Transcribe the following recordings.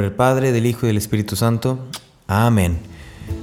Nombre del Padre, del Hijo y del Espíritu Santo. Amén.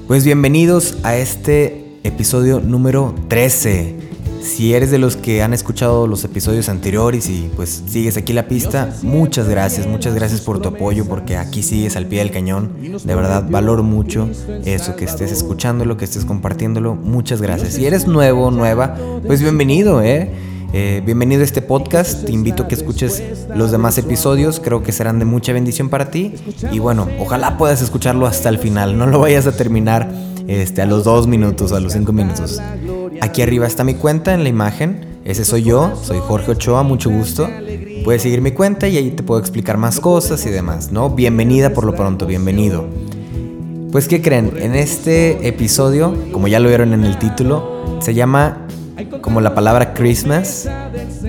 Pues bienvenidos a este episodio número 13. Si eres de los que han escuchado los episodios anteriores y pues sigues aquí la pista, muchas gracias, muchas gracias por tu apoyo porque aquí sigues al pie del cañón. De verdad valoro mucho eso que estés escuchándolo, que estés compartiéndolo. Muchas gracias. Si eres nuevo, nueva, pues bienvenido, ¿eh? Eh, bienvenido a este podcast, te invito a que escuches los demás episodios, creo que serán de mucha bendición para ti y bueno, ojalá puedas escucharlo hasta el final, no lo vayas a terminar este, a los dos minutos, a los cinco minutos. Aquí arriba está mi cuenta en la imagen, ese soy yo, soy Jorge Ochoa, mucho gusto. Puedes seguir mi cuenta y ahí te puedo explicar más cosas y demás, ¿no? Bienvenida por lo pronto, bienvenido. Pues, ¿qué creen? En este episodio, como ya lo vieron en el título, se llama como la palabra Christmas,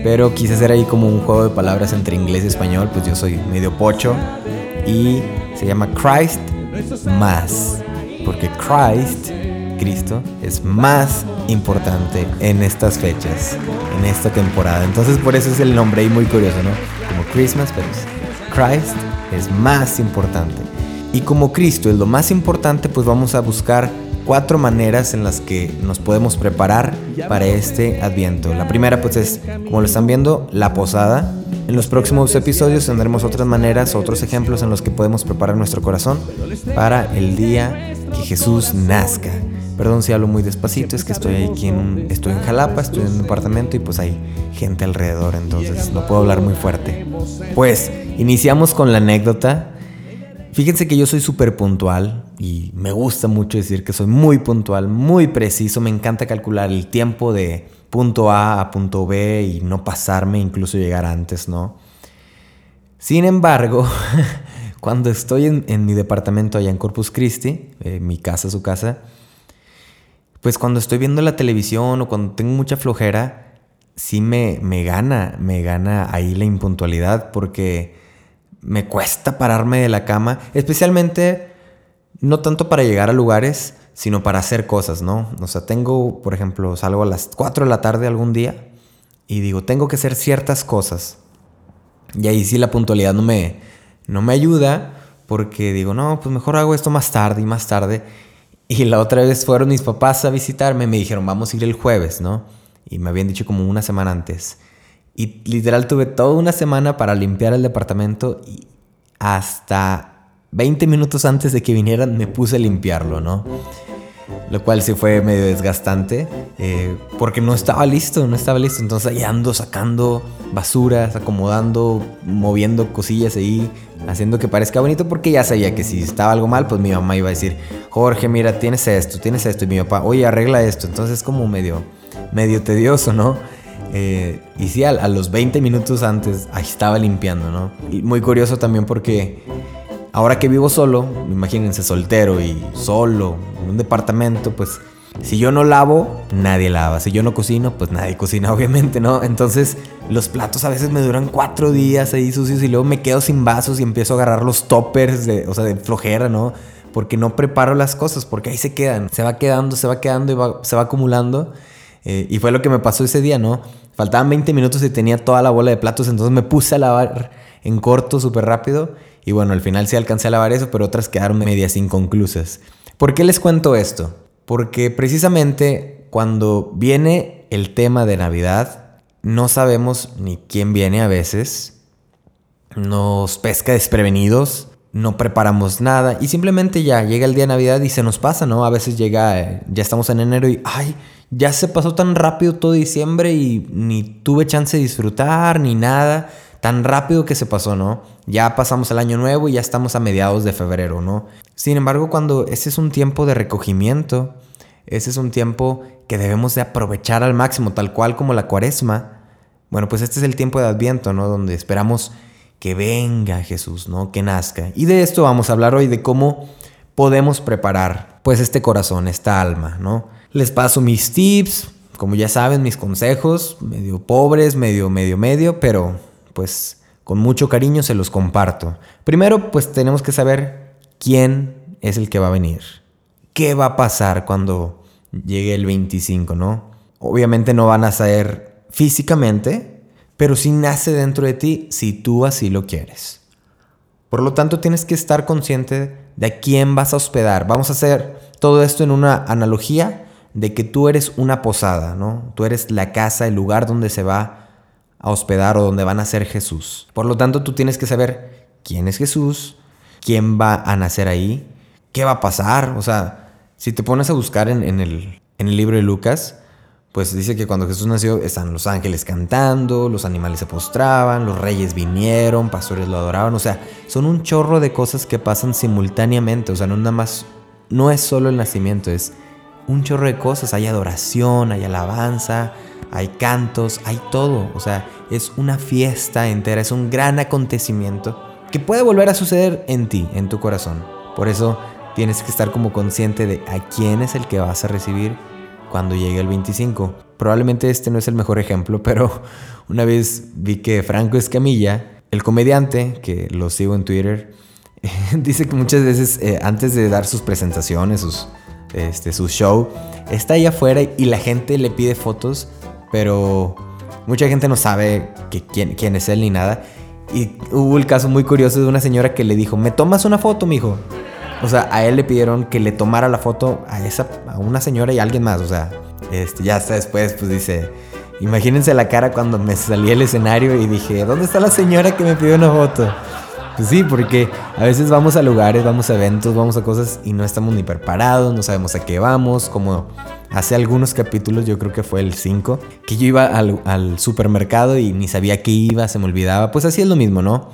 pero quise hacer ahí como un juego de palabras entre inglés y español, pues yo soy medio pocho y se llama Christ más, porque Christ, Cristo, es más importante en estas fechas, en esta temporada. Entonces por eso es el nombre ahí muy curioso, ¿no? Como Christmas, pero Christ es más importante. Y como Cristo es lo más importante, pues vamos a buscar cuatro maneras en las que nos podemos preparar para este adviento. La primera pues es, como lo están viendo, la posada. En los próximos episodios tendremos otras maneras, otros ejemplos en los que podemos preparar nuestro corazón para el día que Jesús nazca. Perdón si hablo muy despacito, es que estoy aquí en, estoy en Jalapa, estoy en un departamento y pues hay gente alrededor, entonces no puedo hablar muy fuerte. Pues iniciamos con la anécdota Fíjense que yo soy súper puntual y me gusta mucho decir que soy muy puntual, muy preciso. Me encanta calcular el tiempo de punto A a punto B y no pasarme, incluso llegar antes, ¿no? Sin embargo, cuando estoy en, mi departamento allá en Corpus Christi, eh, mi casa, su casa, pues cuando estoy viendo la televisión o cuando tengo mucha flojera, sí me, me gana, me gana ahí la impuntualidad porque me cuesta pararme de la cama, especialmente no tanto para llegar a lugares, sino para hacer cosas, ¿no? O sea, tengo, por ejemplo, salgo a las 4 de la tarde algún día y digo, tengo que hacer ciertas cosas. Y ahí sí la puntualidad no me, no me ayuda porque digo, no, pues mejor hago esto más tarde y más tarde. Y la otra vez fueron mis papás a visitarme, me dijeron, vamos a ir el jueves, ¿no? Y me habían dicho como una semana antes. Y literal tuve toda una semana para limpiar el departamento y hasta 20 minutos antes de que vinieran me puse a limpiarlo, ¿no? Lo cual sí fue medio desgastante eh, porque no estaba listo, no estaba listo. Entonces ahí ando sacando basuras, acomodando, moviendo cosillas ahí, haciendo que parezca bonito porque ya sabía que si estaba algo mal, pues mi mamá iba a decir, Jorge, mira, tienes esto, tienes esto. Y mi papá, oye, arregla esto. Entonces como medio, medio tedioso, ¿no? Eh, y sí, a, los 20 minutos antes, ahí estaba limpiando, ¿no? Y muy curioso también porque ahora que vivo solo, imagínense soltero y solo, en un departamento, pues si yo no lavo, nadie lava. Si yo no cocino, pues nadie cocina, obviamente, ¿no? Entonces, los platos a veces me duran cuatro días ahí sucios y luego me quedo sin vasos y empiezo a agarrar los toppers, de, o sea, de flojera, ¿no? Porque no preparo las cosas, porque ahí se quedan. Se va quedando, se va quedando y se va acumulando. Eh, y fue lo que me pasó ese día, ¿no? Faltaban 20 minutos y tenía toda la bola de platos, entonces me puse a lavar en corto, súper rápido. Y bueno, al final sí alcancé a lavar eso, pero otras quedaron medias inconclusas. ¿Por qué les cuento esto? Porque precisamente cuando viene el tema de Navidad, no sabemos ni quién viene a veces, nos pesca desprevenidos, no preparamos nada y simplemente ya llega el día de Navidad y se nos pasa, ¿no? A veces llega, eh, ya estamos en enero y, ay, ya se pasó tan rápido todo diciembre y ni tuve chance de disfrutar ni nada. Tan rápido que se pasó, ¿no? Ya pasamos el año nuevo y ya estamos a mediados de febrero, ¿no? Sin embargo, cuando ese es un tiempo de recogimiento, ese es un tiempo que debemos de aprovechar al máximo, tal cual como la cuaresma. Bueno, pues este es el tiempo de Adviento, ¿no? Donde esperamos que venga Jesús, ¿no? Que nazca. Y de esto vamos a hablar hoy, de cómo podemos preparar, pues, este corazón, esta alma, ¿no? Les paso mis tips, como ya saben, mis consejos, medio pobres, medio, medio, medio, pero pues con mucho cariño se los comparto. Primero, pues tenemos que saber quién es el que va a venir. ¿Qué va a pasar cuando llegue el 25, no? Obviamente no van a saber físicamente, pero sí nace dentro de ti si tú así lo quieres. Por lo tanto, tienes que estar consciente de a quién vas a hospedar. Vamos a hacer todo esto en una analogía de que tú eres una posada, ¿no? Tú eres la casa, el lugar donde se va a hospedar o donde va a nacer Jesús. Por lo tanto, tú tienes que saber quién es Jesús, quién va a nacer ahí, qué va a pasar. O sea, si te pones a buscar en, el, en el libro de Lucas, pues dice que cuando Jesús nació están los ángeles cantando, los animales se postraban, los reyes vinieron, pastores lo adoraban, o sea, son un chorro de cosas que pasan simultáneamente, o sea, no nada más, no es solo el nacimiento, es un chorro de cosas, hay adoración, hay alabanza, hay cantos, hay todo, o sea, es una fiesta entera, es un gran acontecimiento que puede volver a suceder en ti, en tu corazón. Por eso tienes que estar como consciente de a quién es el que vas a recibir cuando llegue el 25. Probablemente este no es el mejor ejemplo, pero una vez vi que Franco Escamilla, el comediante, que lo sigo en Twitter, dice que muchas veces eh, antes de dar sus presentaciones, sus, este, su show, está ahí afuera y la gente le pide fotos, pero mucha gente no sabe que, quién, quién es él ni nada. Y hubo el caso muy curioso de una señora que le dijo, ¿me tomas una foto, mijo? O sea, a él le pidieron que le tomara la foto a esa, a una señora y a alguien más. O sea, este, ya hasta después, pues dice, imagínense la cara cuando me salí al escenario y dije, ¿dónde está la señora que me pidió una foto? Pues sí, porque a veces vamos a lugares, vamos a eventos, vamos a cosas y no estamos ni preparados, no sabemos a qué vamos, como hace algunos capítulos, yo creo que fue el 5, que yo iba al, al supermercado y ni sabía qué iba, se me olvidaba, pues así es lo mismo, ¿no?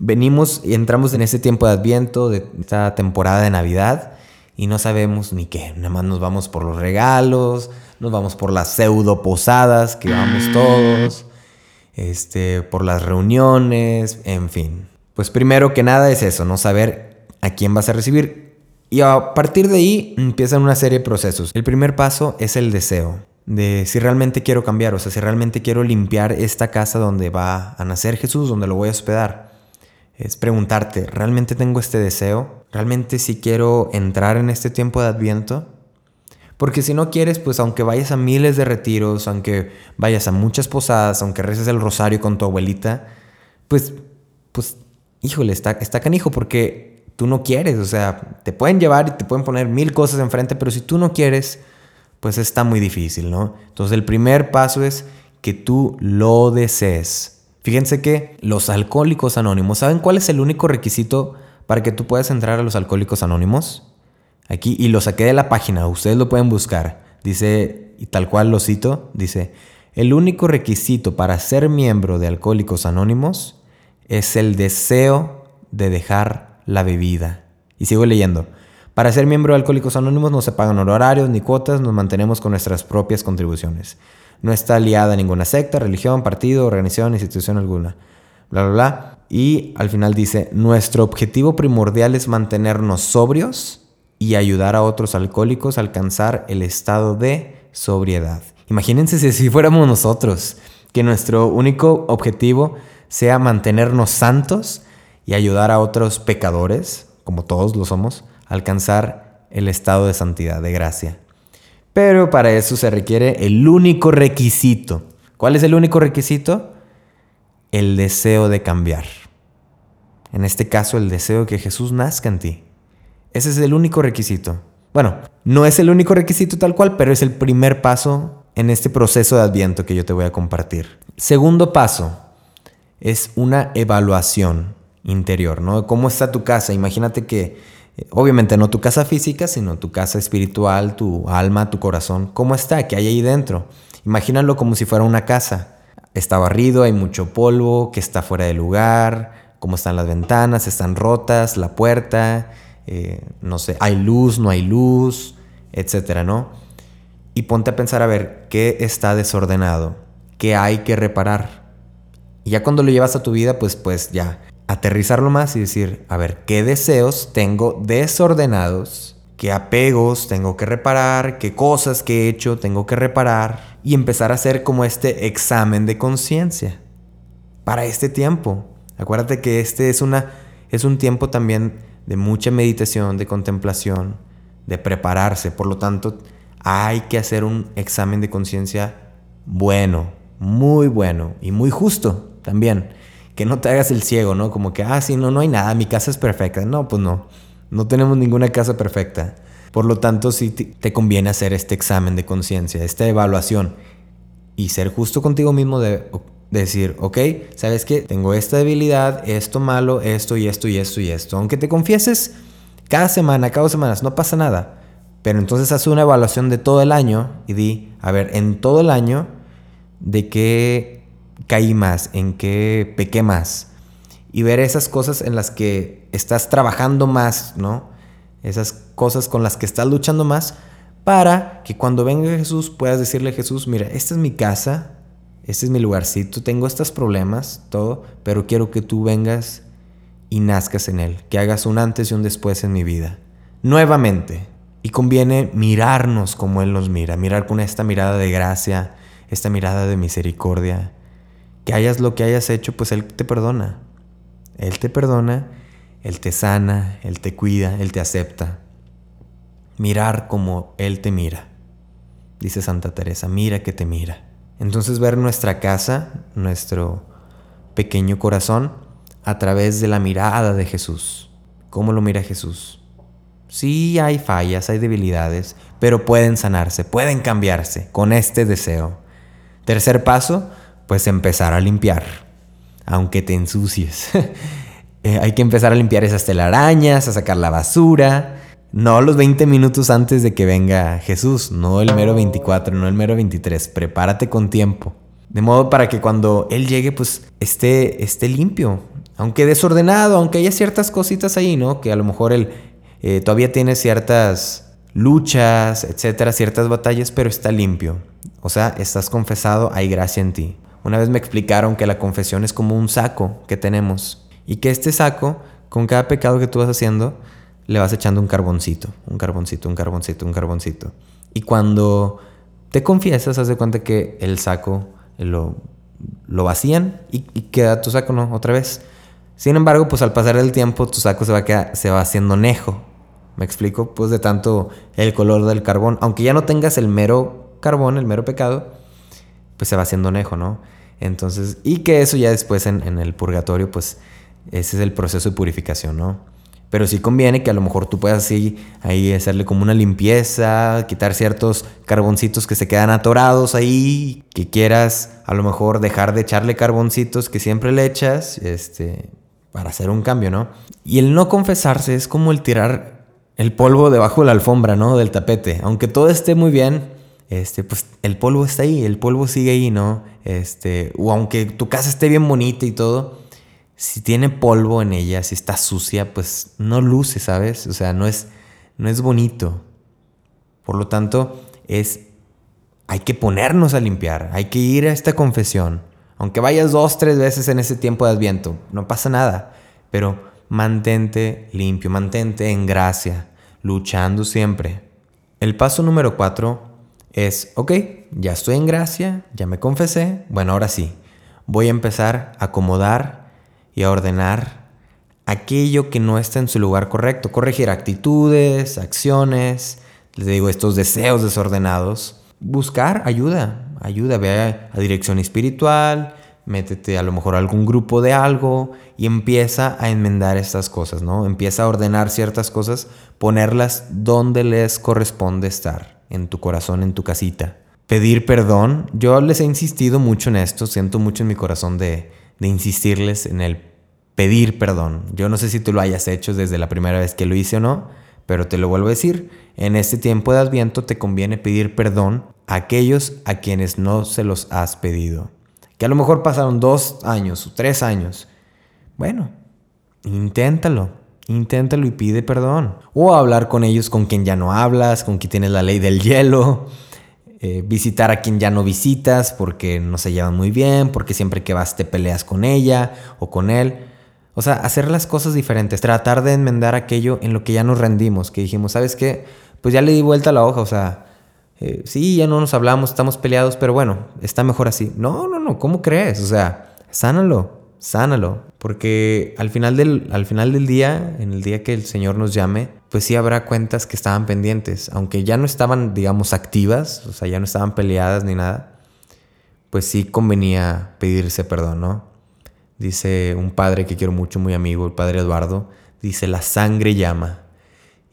Venimos y entramos en ese tiempo de Adviento, de esta temporada de Navidad, y no sabemos ni qué. Nada más nos vamos por los regalos, nos vamos por las pseudo posadas que vamos todos, este, por las reuniones, en fin. Pues primero que nada es eso, no saber a quién vas a recibir. Y a partir de ahí empiezan una serie de procesos. El primer paso es el deseo de si realmente quiero cambiar, o sea, si realmente quiero limpiar esta casa donde va a nacer Jesús, donde lo voy a hospedar es preguntarte, ¿realmente tengo este deseo? ¿Realmente si quiero entrar en este tiempo de adviento? Porque si no quieres, pues aunque vayas a miles de retiros, aunque vayas a muchas posadas, aunque reces el rosario con tu abuelita, pues, pues, híjole, está, está canijo porque tú no quieres, o sea, te pueden llevar y te pueden poner mil cosas enfrente, pero si tú no quieres, pues está muy difícil, ¿no? Entonces el primer paso es que tú lo desees. Fíjense que los alcohólicos anónimos, ¿saben cuál es el único requisito para que tú puedas entrar a los alcohólicos anónimos? Aquí, y lo saqué de la página, ustedes lo pueden buscar. Dice, y tal cual lo cito, dice, el único requisito para ser miembro de Alcohólicos Anónimos es el deseo de dejar la bebida. Y sigo leyendo. Para ser miembro de Alcohólicos Anónimos no se pagan horarios ni cuotas, nos mantenemos con nuestras propias contribuciones no está liada a ninguna secta, religión, partido, organización, institución alguna. Bla, bla, bla. Y al final dice, nuestro objetivo primordial es mantenernos sobrios y ayudar a otros alcohólicos a alcanzar el estado de sobriedad. Imagínense si así fuéramos nosotros, que nuestro único objetivo sea mantenernos santos y ayudar a otros pecadores, como todos lo somos, a alcanzar el estado de santidad, de gracia. Pero para eso se requiere el único requisito. ¿Cuál es el único requisito? El deseo de cambiar. En este caso, el deseo de que Jesús nazca en ti. Ese es el único requisito. Bueno, no es el único requisito tal cual, pero es el primer paso en este proceso de adviento que yo te voy a compartir. Segundo paso es una evaluación interior, ¿no? ¿Cómo está tu casa? Imagínate que Obviamente no tu casa física, sino tu casa espiritual, tu alma, tu corazón. ¿Cómo está? ¿Qué hay ahí dentro? Imagínalo como si fuera una casa. Está barrido, hay mucho polvo, que está fuera de lugar, cómo están las ventanas, están rotas, la puerta, eh, no sé, hay luz, no hay luz, etcétera, ¿no? Y ponte a pensar a ver qué está desordenado, qué hay que reparar. Y ya cuando lo llevas a tu vida, pues, pues ya aterrizarlo más y decir, a ver, ¿qué deseos tengo desordenados? ¿Qué apegos tengo que reparar? ¿Qué cosas que he hecho tengo que reparar? Y empezar a hacer como este examen de conciencia para este tiempo. Acuérdate que este es, una, es un tiempo también de mucha meditación, de contemplación, de prepararse. Por lo tanto, hay que hacer un examen de conciencia bueno, muy bueno y muy justo también que no te hagas el ciego, ¿no? Como que, ah, sí, no, no hay nada, mi casa es perfecta. No, pues no, no tenemos ninguna casa perfecta. Por lo tanto, sí te conviene hacer este examen de conciencia, esta evaluación y ser justo contigo mismo de, decir, ok, ¿sabes qué? Tengo esta debilidad, esto malo, esto y esto y esto y esto. Aunque te confieses cada semana, cada dos semanas, no pasa nada. Pero entonces haz una evaluación de todo el año y di, a ver, en todo el año, ¿de qué caí más? ¿En qué pequé más? Y ver esas cosas en las que estás trabajando más, ¿no? Esas cosas con las que estás luchando más para que cuando venga Jesús puedas decirle Jesús, mira, esta es mi casa, este es mi lugarcito, tengo estos problemas, todo, pero quiero que tú vengas y nazcas en él, que hagas un antes y un después en mi vida. Nuevamente, y conviene mirarnos como Él nos mira, mirar con esta mirada de gracia, esta mirada de misericordia. Que hayas lo que hayas hecho, pues Él te perdona. Él te perdona, Él te sana, Él te cuida, Él te acepta. Mirar como Él te mira. Dice Santa Teresa, mira que te mira. Entonces ver nuestra casa, nuestro pequeño corazón, a través de la mirada de Jesús. ¿Cómo lo mira Jesús? Sí hay fallas, hay debilidades, pero pueden sanarse, pueden cambiarse con este deseo. Tercer paso, pues empezar a limpiar, aunque te ensucies. Eh, hay que empezar a limpiar esas telarañas, a sacar la basura. No los 20 minutos antes de que venga Jesús, no el mero 24, no el mero 23. Prepárate con tiempo. De modo para que cuando Él llegue, pues esté, esté limpio. Aunque desordenado, aunque haya ciertas cositas ahí, ¿no? Que a lo mejor Él eh, todavía tiene ciertas luchas, etcétera, ciertas batallas, pero está limpio. O sea, estás confesado, hay gracia en ti. Una vez me explicaron que la confesión es como un saco que tenemos y que este saco, con cada pecado que tú vas haciendo, le vas echando un carboncito, un carboncito, un carboncito, un carboncito. Y cuando te confiesas, haz de cuenta que el saco lo, lo vacían y, queda tu saco, ¿no? Otra vez. Sin embargo, pues al pasar el tiempo tu saco se va, se va haciendo nejo. ¿Me explico? Pues de tanto el color del carbón. Aunque ya no tengas el mero carbón, el mero pecado, pues se va haciendo nejo, ¿no? Entonces, y que eso ya después en, en el purgatorio, pues ese es el proceso de purificación, ¿no? Pero sí conviene que a lo mejor tú puedas así ahí hacerle como una limpieza, quitar ciertos carboncitos que se quedan atorados ahí, que quieras a lo mejor dejar de echarle carboncitos que siempre le echas, este, para hacer un cambio, ¿no? Y el no confesarse es como el tirar el polvo debajo de la alfombra, ¿no? Del tapete. Aunque todo esté muy bien, este, pues el polvo está ahí, el polvo sigue ahí, ¿no? Este, o aunque tu casa esté bien bonita y todo, si tiene polvo en ella, si está sucia, pues no luce, ¿sabes? O sea, no es, no es bonito. Por lo tanto, es, hay que ponernos a limpiar, hay que ir a esta confesión aunque vayas dos, tres veces en ese tiempo de adviento, no pasa nada. Pero mantente limpio, mantente en gracia, luchando siempre. El paso número cuatro es, ok, ya estoy en gracia, ya me confesé, bueno, ahora sí, voy a empezar a acomodar y a ordenar aquello que no está en su lugar correcto, corregir actitudes, acciones, les digo, estos deseos desordenados, buscar ayuda, ayuda, ve a, dirección espiritual, métete a lo mejor a algún grupo de algo y empieza a enmendar estas cosas, ¿no? Empieza a ordenar ciertas cosas, ponerlas donde les corresponde estar, en tu corazón, en tu casita. Pedir perdón, yo les he insistido mucho en esto, siento mucho en mi corazón de, de insistirles en el pedir perdón. Yo no sé si tú lo hayas hecho desde la primera vez que lo hice o no, pero te lo vuelvo a decir, en este tiempo de adviento te conviene pedir perdón aquellos a quienes no se los has pedido. Que a lo mejor pasaron dos años o tres años. Bueno, inténtalo, inténtalo y pide perdón. O hablar con ellos con quien ya no hablas, con quien tienes la ley del hielo. Eh, visitar a quien ya no visitas porque no se llevan muy bien, porque siempre que vas te peleas con ella o con él. O sea, hacer las cosas diferentes, tratar de enmendar aquello en lo que ya nos rendimos, que dijimos, ¿sabes qué? Pues ya le di vuelta a la hoja, o sea, eh, sí, ya no nos hablamos, estamos peleados, pero bueno, está mejor así. No, no, no, ¿cómo crees? O sea, sánalo, sánalo. Porque al final, del, al final del día, en el día que el Señor nos llame, pues sí habrá cuentas que estaban pendientes. Aunque ya no estaban, digamos, activas, o sea, ya no estaban peleadas ni nada, pues sí convenía pedirse perdón, ¿no? Dice un padre que quiero mucho, muy amigo, el padre Eduardo, dice, la sangre llama.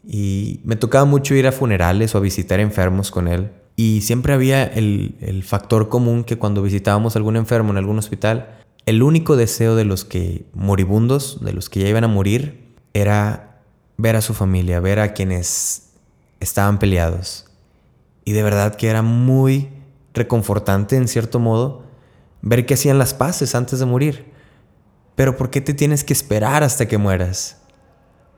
Y me tocaba mucho ir a funerales o a visitar enfermos con él. Y siempre había el, el factor común que cuando visitábamos algún enfermo en algún hospital, el único deseo de los que moribundos, de los que ya iban a morir, era ver a su familia, ver a quienes estaban peleados. Y de verdad que era muy reconfortante en cierto modo ver que hacían las paces antes de morir. Pero ¿por qué te tienes que esperar hasta que mueras?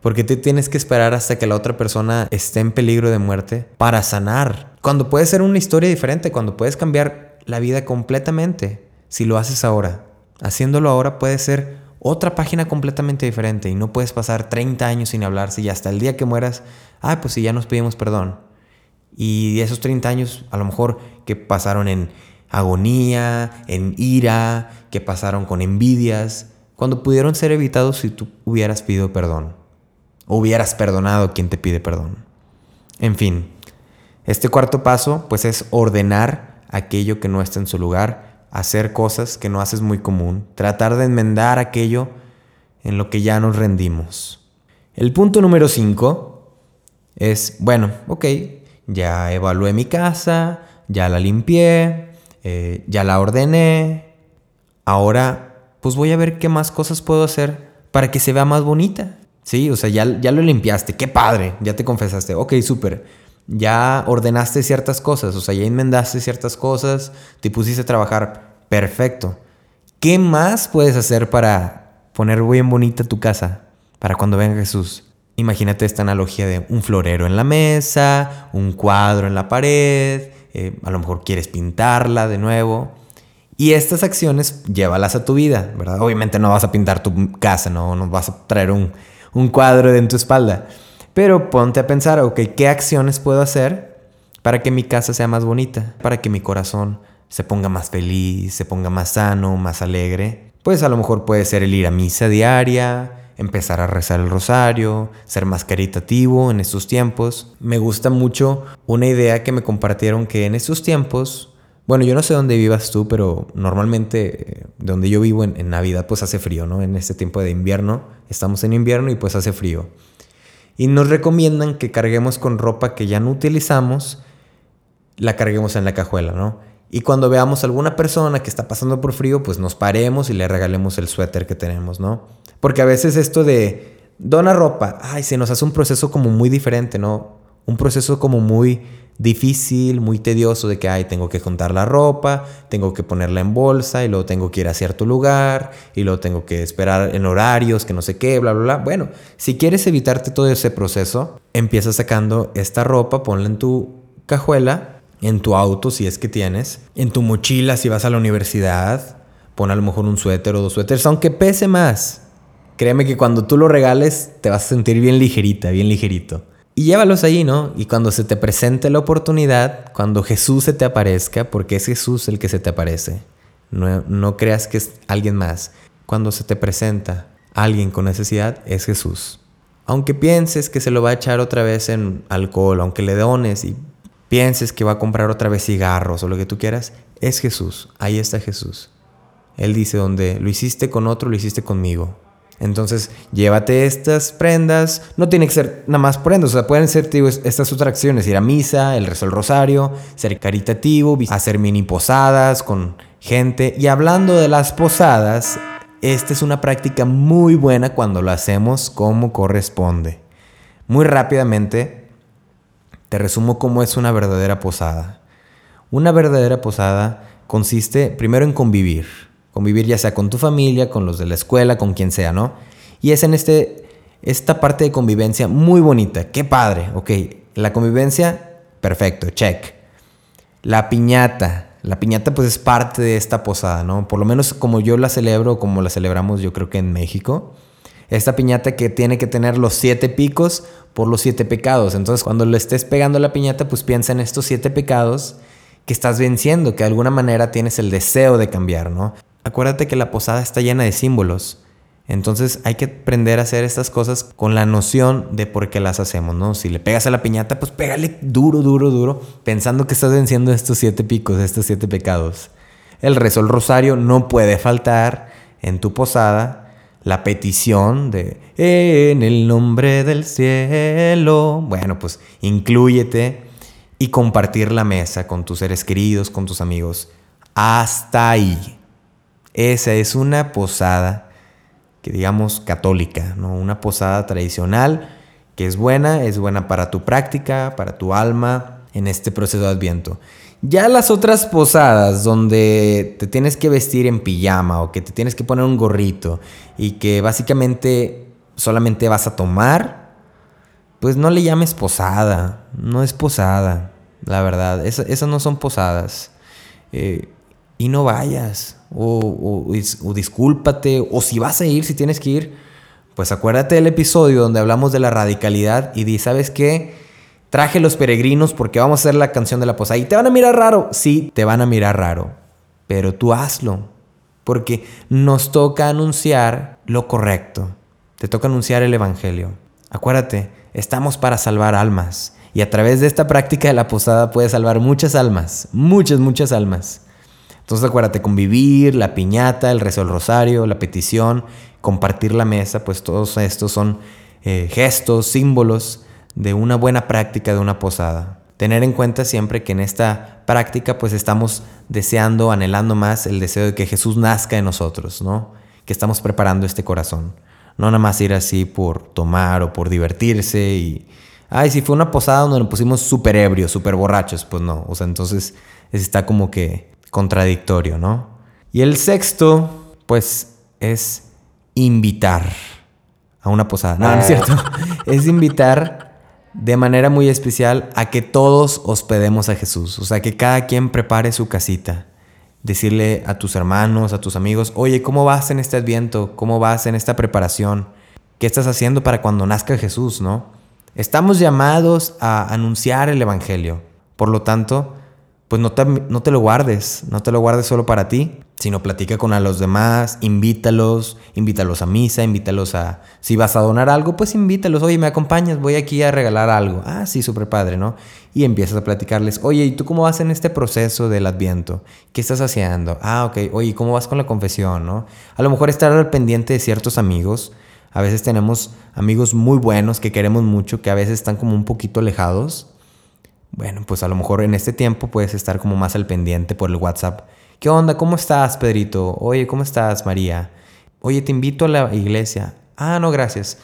¿Por qué te tienes que esperar hasta que la otra persona esté en peligro de muerte para sanar? Cuando puede ser una historia diferente, cuando puedes cambiar la vida completamente, si lo haces ahora. Haciéndolo ahora puede ser otra página completamente diferente y no puedes pasar 30 años sin hablarse y hasta el día que mueras, ah, pues si ya nos pedimos perdón. Y esos 30 años a lo mejor que pasaron en agonía, en ira, que pasaron con envidias, cuando pudieron ser evitados si tú hubieras pedido perdón. O hubieras perdonado a quien te pide perdón. En fin, este cuarto paso pues es ordenar aquello que no está en su lugar hacer cosas que no haces muy común, tratar de enmendar aquello en lo que ya nos rendimos. El punto número 5 es, bueno, ok, ya evalué mi casa, ya la limpié, eh, ya la ordené, ahora pues voy a ver qué más cosas puedo hacer para que se vea más bonita. Sí, o sea, ya, ya lo limpiaste, qué padre, ya te confesaste, ok, súper ya ordenaste ciertas cosas, o sea, ya enmendaste ciertas cosas, te pusiste a trabajar, perfecto. ¿Qué más puedes hacer para poner bien bonita tu casa para cuando venga Jesús? Imagínate esta analogía de un florero en la mesa, un cuadro en la pared, eh, a lo mejor quieres pintarla de nuevo. Y estas acciones llévalas a tu vida, ¿verdad? Obviamente no vas a pintar tu casa, no, no vas a traer un, un cuadro en tu espalda. Pero ponte a pensar, ok, ¿qué acciones puedo hacer para que mi casa sea más bonita? Para que mi corazón se ponga más feliz, se ponga más sano, más alegre. Pues a lo mejor puede ser el ir a misa diaria, empezar a rezar el rosario, ser más caritativo en estos tiempos. Me gusta mucho una idea que me compartieron que en estos tiempos, bueno, yo no sé dónde vivas tú, pero normalmente eh, donde yo vivo en, en, Navidad pues hace frío, ¿no? En este tiempo de invierno, estamos en invierno y pues hace frío. Y nos recomiendan que carguemos con ropa que ya no utilizamos, la carguemos en la cajuela, ¿no? Y cuando veamos a alguna persona que está pasando por frío, pues nos paremos y le regalemos el suéter que tenemos, ¿no? Porque a veces esto de dona ropa, ay, se nos hace un proceso como muy diferente, ¿no? Un proceso como muy difícil, muy tedioso de que, ay, tengo que juntar la ropa, tengo que ponerla en bolsa y luego tengo que ir a cierto lugar y luego tengo que esperar en horarios, que no sé qué, bla, bla, bla. Bueno, si quieres evitarte todo ese proceso, empieza sacando esta ropa, ponla en tu cajuela, en tu auto si es que tienes, en tu mochila si vas a la universidad, pon a lo mejor un suéter o dos suéteres, aunque pese más. Créeme que cuando tú lo regales te vas a sentir bien ligerita, bien ligerito. Y llévalos ahí, ¿no? Y cuando se te presente la oportunidad, cuando Jesús se te aparezca, porque es Jesús el que se te aparece, no, no creas que es alguien más. Cuando se te presenta alguien con necesidad, es Jesús. Aunque pienses que se lo va a echar otra vez en alcohol, aunque le dones y pienses que va a comprar otra vez cigarros o lo que tú quieras, es Jesús. Ahí está Jesús. Él dice donde lo hiciste con otro, lo hiciste conmigo. Entonces, llévate estas prendas. No tiene que ser nada más prendas, o sea, pueden ser estas otras acciones: ir a misa, el rezo del rosario, ser caritativo, hacer mini posadas con gente. Y hablando de las posadas, esta es una práctica muy buena cuando lo hacemos como corresponde. Muy rápidamente, te resumo cómo es una verdadera posada. Una verdadera posada consiste primero en convivir Convivir ya sea con tu familia, con los de la escuela, con quien sea, ¿no? Y es en este, esta parte de convivencia muy bonita. Qué padre, ok. La convivencia, perfecto, check. La piñata. La piñata pues es parte de esta posada, ¿no? Por lo menos como yo la celebro, como la celebramos yo creo que en México. Esta piñata que tiene que tener los siete picos por los siete pecados. Entonces cuando le estés pegando la piñata pues piensa en estos siete pecados que estás venciendo, que de alguna manera tienes el deseo de cambiar, ¿no? Acuérdate que la posada está llena de símbolos. Entonces hay que aprender a hacer estas cosas con la noción de por qué las hacemos, ¿no? Si le pegas a la piñata, pues pégale duro, duro, duro, pensando que estás venciendo estos siete picos, estos siete pecados. El rezo, el rosario no puede faltar en tu posada la petición de en el nombre del cielo. Bueno, pues incluyete y compartir la mesa con tus seres queridos, con tus amigos. Hasta ahí. Esa es una posada que digamos católica, ¿no? Una posada tradicional que es buena, es buena para tu práctica, para tu alma en este proceso de Adviento. Ya las otras posadas donde te tienes que vestir en pijama o que te tienes que poner un gorrito y que básicamente solamente vas a tomar, pues no le llames posada, no es posada, la verdad, esas no son posadas. Eh, y no vayas, o, discúlpate, o si vas a ir, si tienes que ir, pues acuérdate del episodio donde hablamos de la radicalidad y di, ¿sabes qué? Traje los peregrinos porque vamos a hacer la canción de la posada. Y te van a mirar raro. Sí, te van a mirar raro. Pero tú hazlo. Porque nos toca anunciar lo correcto. Te toca anunciar el Evangelio. Acuérdate, estamos para salvar almas. Y a través de esta práctica de la posada puedes salvar muchas almas. Muchas, muchas almas. Entonces acuérdate, convivir, la piñata, el rezo del rosario, la petición, compartir la mesa, pues todos estos son eh, gestos, símbolos de una buena práctica de una posada. Tener en cuenta siempre que en esta práctica pues estamos deseando, anhelando más el deseo de que Jesús nazca en nosotros, ¿no? Que estamos preparando este corazón. No nada más ir así por tomar o por divertirse y... Ay, si fue una posada donde nos pusimos súper ebrios, súper borrachos, pues no. O sea, entonces está como que contradictorio, ¿no? Y el sexto, pues, es invitar a una posada. No, no es cierto. es invitar de manera muy especial a que todos hospedemos a Jesús. O sea, que cada quien prepare su casita. Decirle a tus hermanos, a tus amigos, oye, ¿cómo vas en este adviento? ¿Cómo vas en esta preparación? ¿Qué estás haciendo para cuando nazca Jesús, no? Estamos llamados a anunciar el Evangelio. Por lo tanto, pues no te, no te lo guardes, no te lo guardes solo para ti, sino platica con a los demás, invítalos, invítalos a misa, invítalos a... Si vas a donar algo, pues invítalos, oye, me acompañas, voy aquí a regalar algo. Ah, sí, súper padre, ¿no? Y empiezas a platicarles, oye, ¿y tú cómo vas en este proceso del adviento? ¿Qué estás haciendo? Ah, ok, oye, ¿cómo vas con la confesión, no? A lo mejor estar al pendiente de ciertos amigos. A veces tenemos amigos muy buenos que queremos mucho, que a veces están como un poquito alejados bueno, pues a lo mejor en este tiempo puedes estar como más al pendiente por el WhatsApp. ¿Qué onda? ¿Cómo estás, Pedrito? Oye, ¿cómo estás, María? Oye, te invito a la iglesia. Ah, no, gracias.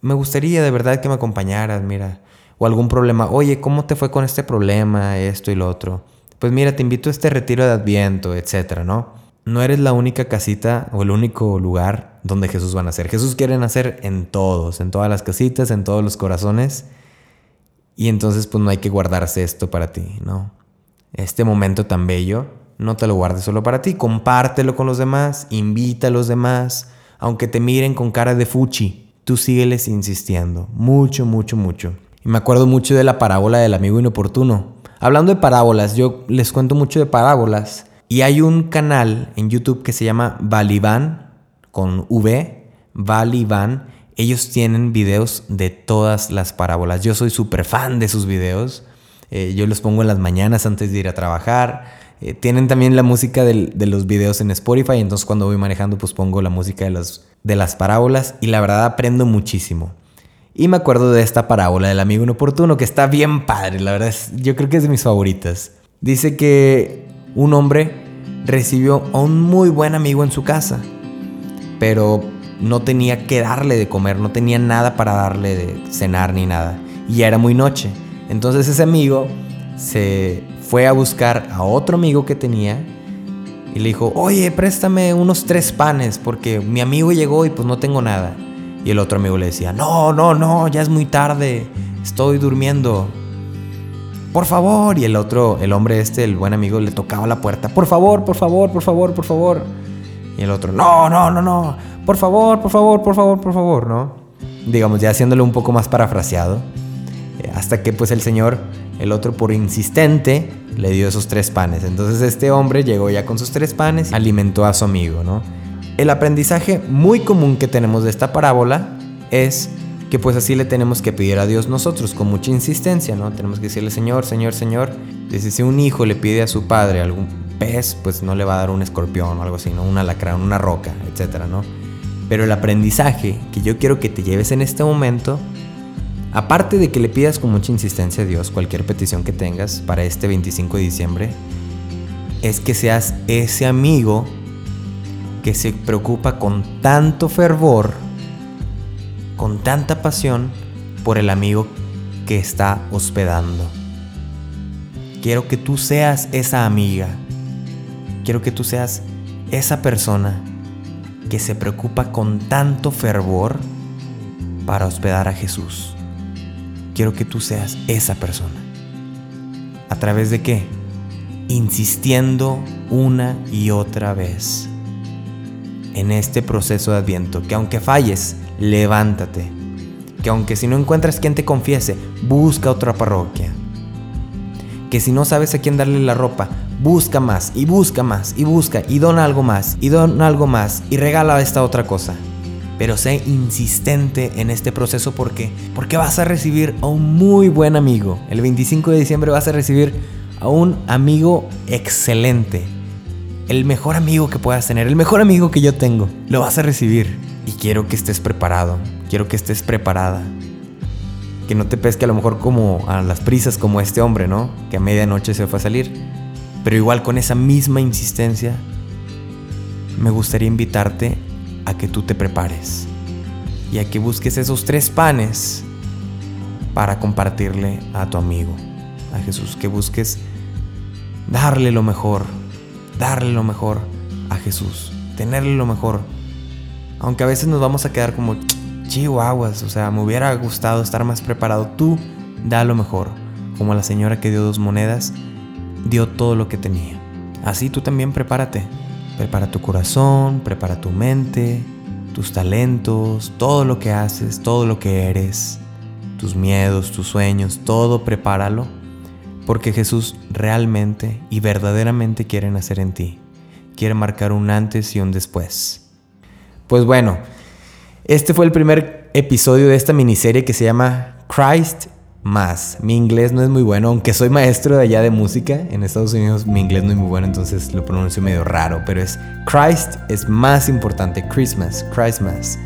Me gustaría de verdad que me acompañaras, mira. O algún problema. Oye, ¿cómo te fue con este problema, esto y lo otro? Pues mira, te invito a este retiro de Adviento, etcétera, ¿no? No eres la única casita o el único lugar donde Jesús va a nacer. Jesús quiere nacer en todos, en todas las casitas, en todos los corazones. Y entonces pues no hay que guardarse esto para ti, ¿no? Este momento tan bello, no te lo guardes solo para ti, compártelo con los demás, invita a los demás, aunque te miren con cara de fuchi, tú sígueles insistiendo, mucho, mucho, mucho. Y me acuerdo mucho de la parábola del amigo inoportuno. Hablando de parábolas, yo les cuento mucho de parábolas y hay un canal en YouTube que se llama Valivan con V, Valivan ellos tienen videos de todas las parábolas. Yo soy súper fan de sus videos. Eh, yo los pongo en las mañanas antes de ir a trabajar. Eh, tienen también la música de los videos en Spotify. Entonces cuando voy manejando pues pongo la música de, de las parábolas. Y la verdad aprendo muchísimo. Y me acuerdo de esta parábola del amigo inoportuno que está bien padre. La verdad es, yo creo que es de mis favoritas. Dice que un hombre recibió a un muy buen amigo en su casa. Pero no tenía que darle de comer, no tenía nada para darle de cenar ni nada. Y ya era muy noche. Entonces ese amigo se fue a buscar a otro amigo que tenía y le dijo, oye, préstame unos tres panes porque mi amigo llegó y pues no tengo nada. Y el otro amigo le decía, no, no, no, ya es muy tarde, estoy durmiendo. Por favor. Y el otro, el hombre este, el buen amigo, le tocaba la puerta. Por favor, por favor, por favor, por favor. Y el otro, no, no, no, no por favor, por favor, por favor, por favor, ¿no? Digamos, ya haciéndolo un poco más parafraseado. Eh, hasta que pues el Señor, el otro por insistente, le dio esos tres panes. Entonces este hombre llegó ya con sus tres panes alimentó a su amigo, ¿no? El aprendizaje muy común que tenemos de esta parábola es que pues así le tenemos que pedir a Dios nosotros con mucha insistencia, ¿no? Tenemos que decirle, Señor, Señor, Señor. Dice, si un hijo le pide a su padre algún pez, pues no le va a dar un escorpión o algo así, ¿no? Un alacrán, una roca, etcétera, ¿no? Pero el aprendizaje que yo quiero que te lleves en este momento, aparte de que le pidas con mucha insistencia a Dios cualquier petición que tengas para este 25 de diciembre, es que seas ese amigo que se preocupa con tanto fervor, con tanta pasión por el amigo que está hospedando. Quiero que tú seas esa amiga. Quiero que tú seas esa persona que se preocupa con tanto fervor para hospedar a Jesús. Quiero que tú seas esa persona. ¿A través de qué? Insistiendo una y otra vez en este proceso de adviento, que aunque falles, levántate. Que aunque si no encuentras quien te confiese, busca otra parroquia. Que si no sabes a quién darle la ropa, busca más y busca más y busca y dona algo más y dona algo más y regala esta otra cosa. Pero sé insistente en este proceso porque porque vas a recibir a un muy buen amigo. El 25 de diciembre vas a recibir a un amigo excelente el mejor amigo que puedas tener, el mejor amigo que yo tengo. Lo vas a recibir. Y quiero que estés preparado, quiero que estés preparada. Que no te pesque a lo mejor como a las prisas como este hombre, ¿no? Que a medianoche se fue a salir. Pero igual con esa misma insistencia, me gustaría invitarte a que tú te prepares y a que busques esos tres panes para compartirle a tu amigo, a Jesús, que busques darle lo mejor, darle lo mejor a Jesús, tenerle lo mejor. Aunque a veces nos vamos a quedar como chihuahuas, o sea, me hubiera gustado estar más preparado. Tú da lo mejor, como la señora que dio dos monedas, dio todo lo que tenía. Así tú también prepárate. Prepara tu corazón, prepara tu mente, tus talentos, todo lo que haces, todo lo que eres, tus miedos, tus sueños, todo prepáralo porque Jesús realmente y verdaderamente quiere nacer en ti. Quiere marcar un antes y un después. Pues bueno, este fue el primer episodio de esta miniserie que se llama Christ más. Mi inglés no es muy bueno, aunque soy maestro de allá de música. En Estados Unidos mi inglés no es muy bueno, entonces lo pronuncio medio raro, pero es Christ es más importante, Christmas, Christmas.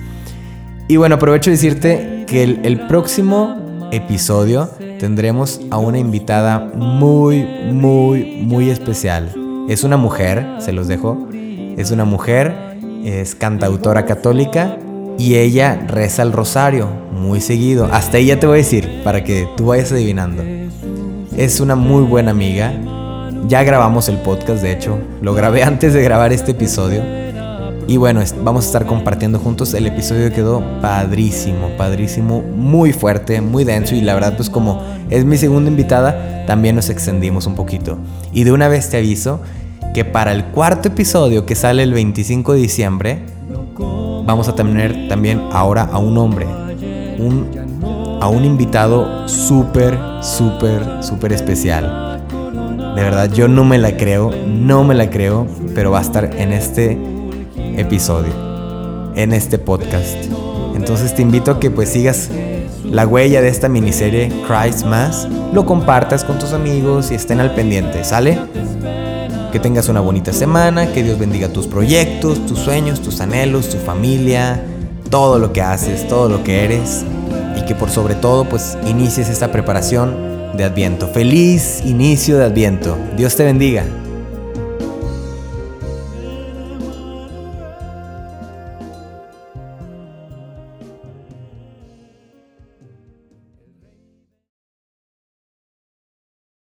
Y bueno, aprovecho de decirte que el, el próximo episodio tendremos a una invitada muy, muy, muy especial. Es una mujer, se los dejo. Es una mujer, es cantautora católica y ella reza el rosario muy seguido. Hasta ella te voy a decir para que tú vayas adivinando. Es una muy buena amiga. Ya grabamos el podcast, de hecho. Lo grabé antes de grabar este episodio. Y bueno, vamos a estar compartiendo juntos. El episodio quedó padrísimo, padrísimo, muy fuerte, muy denso. Y la verdad, pues como es mi segunda invitada, también nos extendimos un poquito. Y de una vez te aviso que para el cuarto episodio que sale el 25 de diciembre, vamos a tener también ahora a un hombre. A un invitado súper, súper, súper especial. De verdad, yo no me la creo, no me la creo, pero va a estar en este episodio, en este podcast. Entonces te invito a que pues sigas la huella de esta miniserie Christ Mass, lo compartas con tus amigos y estén al pendiente, ¿sale? Que tengas una bonita semana, que Dios bendiga tus proyectos, tus sueños, tus anhelos, tu familia, todo lo que haces, todo lo que eres y que por sobre todo pues inicies esta preparación de Adviento. Feliz inicio de Adviento. Dios te bendiga.